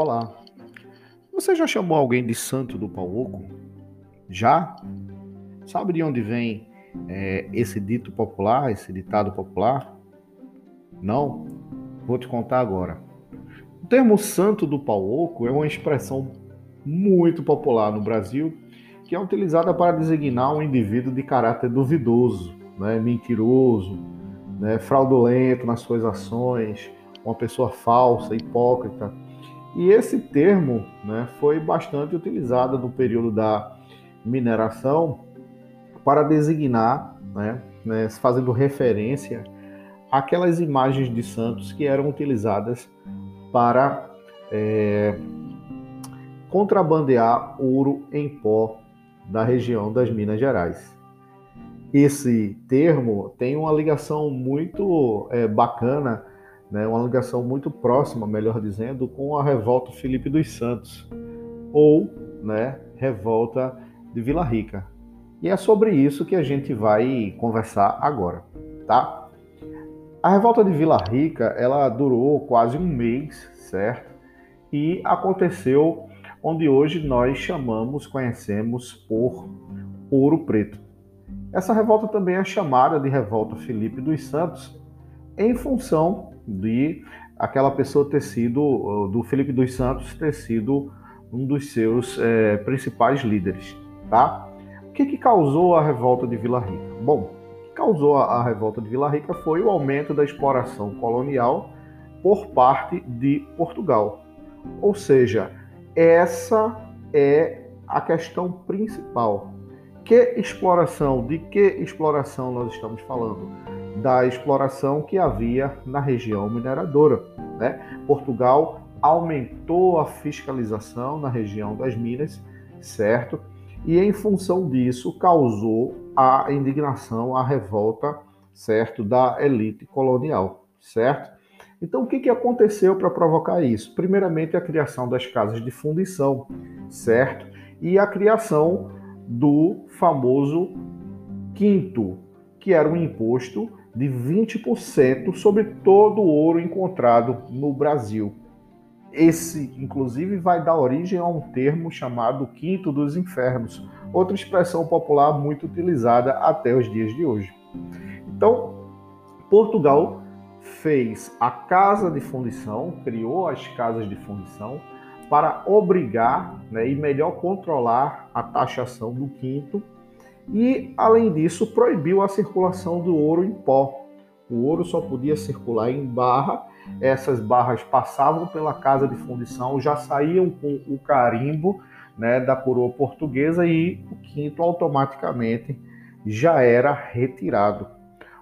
Olá. Você já chamou alguém de santo do pau oco? Já? Sabe de onde vem é, esse dito popular, esse ditado popular? Não? Vou te contar agora. O termo santo do pau oco é uma expressão muito popular no Brasil que é utilizada para designar um indivíduo de caráter duvidoso, né, mentiroso, né, fraudulento nas suas ações, uma pessoa falsa, hipócrita. E esse termo né, foi bastante utilizado no período da mineração para designar, né, né, fazendo referência àquelas imagens de santos que eram utilizadas para é, contrabandear ouro em pó da região das Minas Gerais. Esse termo tem uma ligação muito é, bacana né, uma ligação muito próxima, melhor dizendo, com a revolta Felipe dos Santos, ou né, revolta de Vila Rica. E é sobre isso que a gente vai conversar agora, tá? A revolta de Vila Rica, ela durou quase um mês, certo? E aconteceu onde hoje nós chamamos, conhecemos por Ouro Preto. Essa revolta também é chamada de revolta Felipe dos Santos, em função de aquela pessoa ter sido, do Felipe dos Santos ter sido um dos seus é, principais líderes, tá? O que, que causou a revolta de Vila Rica? Bom, o que causou a, a revolta de Vila Rica foi o aumento da exploração colonial por parte de Portugal. Ou seja, essa é a questão principal. Que exploração? De que exploração nós estamos falando? Da exploração que havia na região mineradora. Né? Portugal aumentou a fiscalização na região das minas, certo? E em função disso causou a indignação, a revolta, certo, da elite colonial, certo? Então o que, que aconteceu para provocar isso? Primeiramente a criação das casas de fundição, certo? E a criação do famoso quinto, que era um imposto de 20% sobre todo o ouro encontrado no Brasil. Esse, inclusive, vai dar origem a um termo chamado Quinto dos Infernos, outra expressão popular muito utilizada até os dias de hoje. Então, Portugal fez a casa de fundição, criou as casas de fundição para obrigar né, e melhor controlar a taxação do quinto e, além disso, proibiu a circulação do ouro em pó. O ouro só podia circular em barra, essas barras passavam pela casa de fundição, já saíam com o carimbo né, da coroa portuguesa e o quinto automaticamente já era retirado.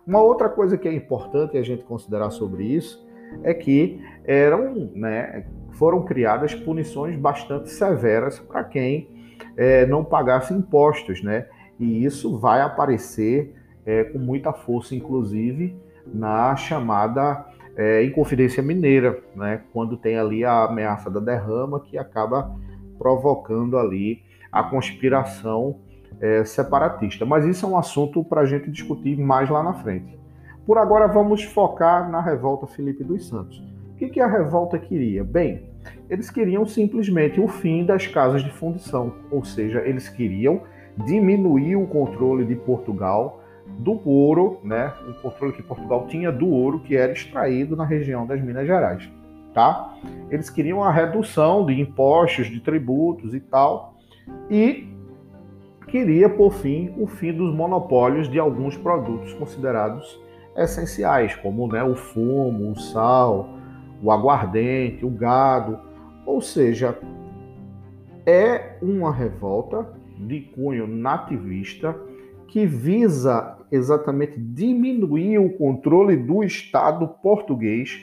Uma outra coisa que é importante a gente considerar sobre isso é que eram, né, foram criadas punições bastante severas para quem é, não pagasse impostos, né? E isso vai aparecer é, com muita força, inclusive, na chamada é, Inconfidência Mineira, né, quando tem ali a ameaça da derrama que acaba provocando ali a conspiração é, separatista. Mas isso é um assunto para a gente discutir mais lá na frente. Por agora, vamos focar na revolta Felipe dos Santos. O que, que a revolta queria? Bem, eles queriam simplesmente o fim das casas de fundição, ou seja, eles queriam diminuir o controle de Portugal do ouro, né? O controle que Portugal tinha do ouro que era extraído na região das Minas Gerais, tá? Eles queriam a redução de impostos, de tributos e tal, e queria, por fim, o fim dos monopólios de alguns produtos considerados essenciais, como né, o fumo, o sal, o aguardente, o gado. Ou seja, é uma revolta de cunho nativista que visa exatamente diminuir o controle do Estado português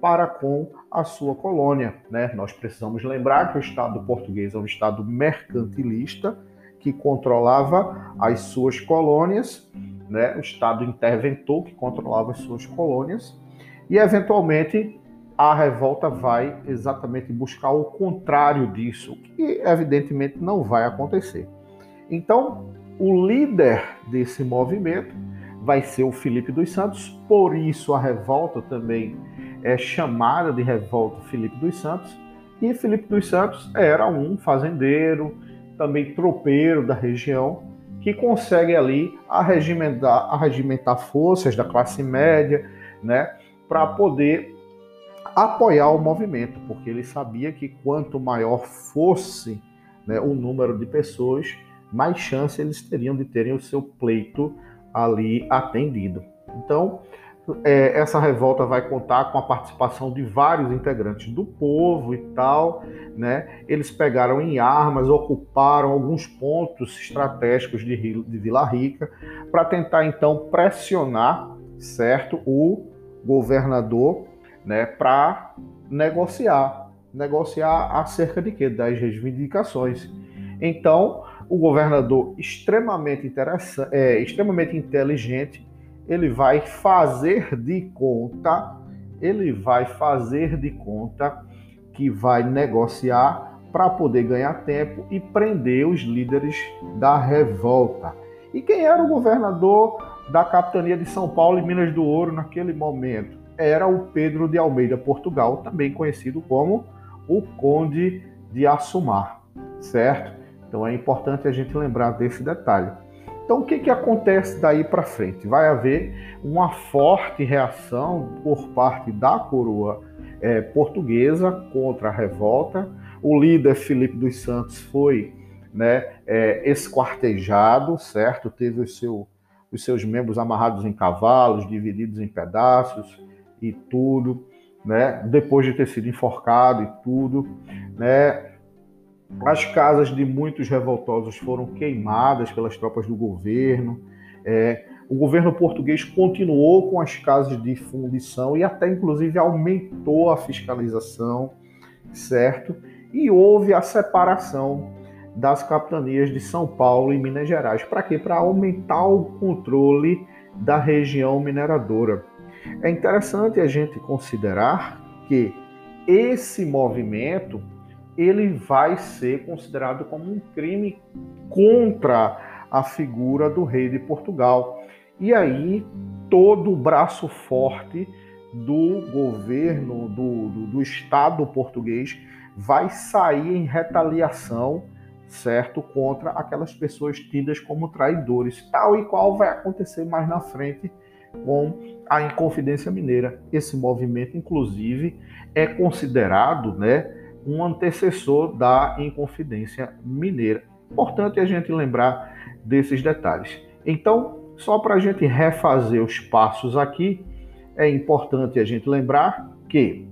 para com a sua colônia. Né? Nós precisamos lembrar que o Estado português é um Estado mercantilista que controlava as suas colônias, né? o Estado interventor que controlava as suas colônias, e eventualmente a revolta vai exatamente buscar o contrário disso, que evidentemente não vai acontecer. Então, o líder desse movimento vai ser o Felipe dos Santos, por isso a revolta também é chamada de Revolta Felipe dos Santos, E Felipe dos Santos era um fazendeiro, também tropeiro da região, que consegue ali arregimentar, arregimentar forças da classe média, né, para poder apoiar o movimento, porque ele sabia que quanto maior fosse né, o número de pessoas, mais chance eles teriam de terem o seu pleito ali atendido. Então, é, essa revolta vai contar com a participação de vários integrantes do povo e tal, né? Eles pegaram em armas, ocuparam alguns pontos estratégicos de, de Vila Rica para tentar então pressionar, certo, o governador, né, para negociar, negociar acerca de quê? Das reivindicações. Então, o governador extremamente interessante, é, extremamente inteligente ele vai fazer de conta, ele vai fazer de conta que vai negociar para poder ganhar tempo e prender os líderes da revolta. E quem era o governador da capitania de São Paulo e Minas do Ouro naquele momento? Era o Pedro de Almeida Portugal, também conhecido como o Conde de Assumar, certo? Então é importante a gente lembrar desse detalhe. Então, o que, que acontece daí para frente? Vai haver uma forte reação por parte da coroa é, portuguesa contra a revolta. O líder Felipe dos Santos foi né, é, esquartejado, certo? Teve o seu, os seus membros amarrados em cavalos, divididos em pedaços e tudo, né? Depois de ter sido enforcado e tudo, né? As casas de muitos revoltosos foram queimadas pelas tropas do governo. É, o governo português continuou com as casas de fundição e até inclusive aumentou a fiscalização, certo? E houve a separação das capitanias de São Paulo e Minas Gerais. Para quê? Para aumentar o controle da região mineradora. É interessante a gente considerar que esse movimento ele vai ser considerado como um crime contra a figura do rei de Portugal. E aí todo o braço forte do governo, do, do, do Estado português, vai sair em retaliação, certo, contra aquelas pessoas tidas como traidores, tal e qual vai acontecer mais na frente com a Inconfidência Mineira. Esse movimento, inclusive, é considerado, né, um antecessor da Inconfidência Mineira. Importante a gente lembrar desses detalhes. Então, só para a gente refazer os passos aqui, é importante a gente lembrar que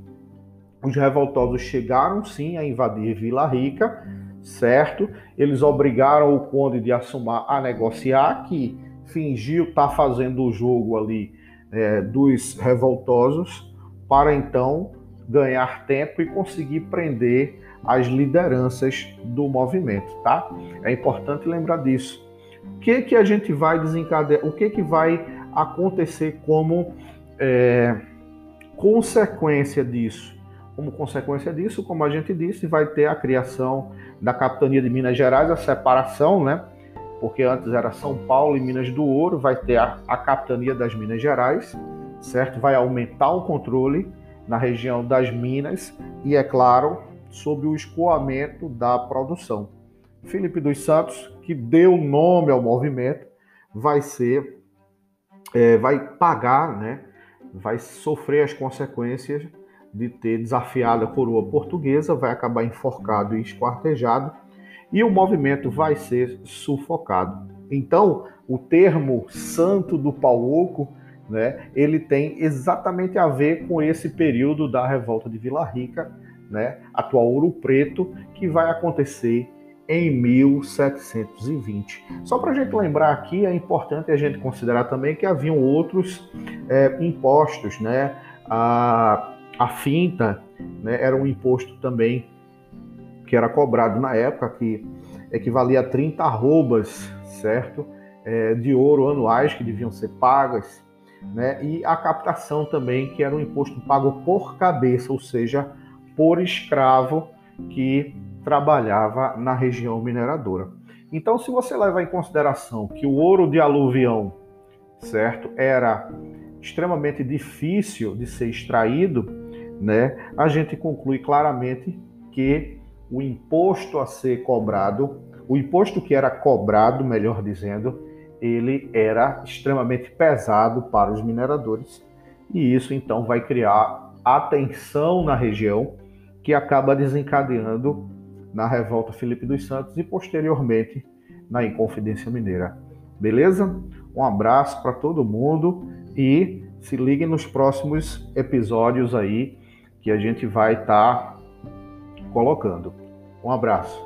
os revoltosos chegaram sim a invadir Vila Rica, certo? Eles obrigaram o conde de Assumar a negociar, que fingiu estar tá fazendo o jogo ali é, dos revoltosos, para então ganhar tempo e conseguir prender as lideranças do movimento, tá? É importante lembrar disso. O que que a gente vai desencadear? O que que vai acontecer como é, consequência disso? Como consequência disso, como a gente disse, vai ter a criação da capitania de Minas Gerais, a separação, né? Porque antes era São Paulo e Minas do Ouro, vai ter a, a capitania das Minas Gerais, certo? Vai aumentar o controle na região das minas e, é claro, sob o escoamento da produção. Felipe dos Santos, que deu nome ao movimento, vai ser, é, vai pagar, né, vai sofrer as consequências de ter desafiado a coroa portuguesa, vai acabar enforcado e esquartejado, e o movimento vai ser sufocado. Então, o termo santo do pau oco né, ele tem exatamente a ver com esse período da revolta de Vila Rica, né, atual Ouro Preto, que vai acontecer em 1720. Só para a gente lembrar aqui, é importante a gente considerar também que haviam outros é, impostos, né? A, a finta né, era um imposto também que era cobrado na época, que equivalia a 30 arrobas, certo? É, de ouro anuais que deviam ser pagas né? e a captação também, que era um imposto pago por cabeça, ou seja, por escravo que trabalhava na região mineradora. Então, se você levar em consideração que o ouro de aluvião, certo, era extremamente difícil de ser extraído, né, a gente conclui claramente porque o imposto a ser cobrado, o imposto que era cobrado, melhor dizendo, ele era extremamente pesado para os mineradores. E isso então vai criar atenção na região, que acaba desencadeando na revolta Felipe dos Santos e posteriormente na Inconfidência Mineira. Beleza? Um abraço para todo mundo e se liguem nos próximos episódios aí que a gente vai estar tá colocando. Um abraço.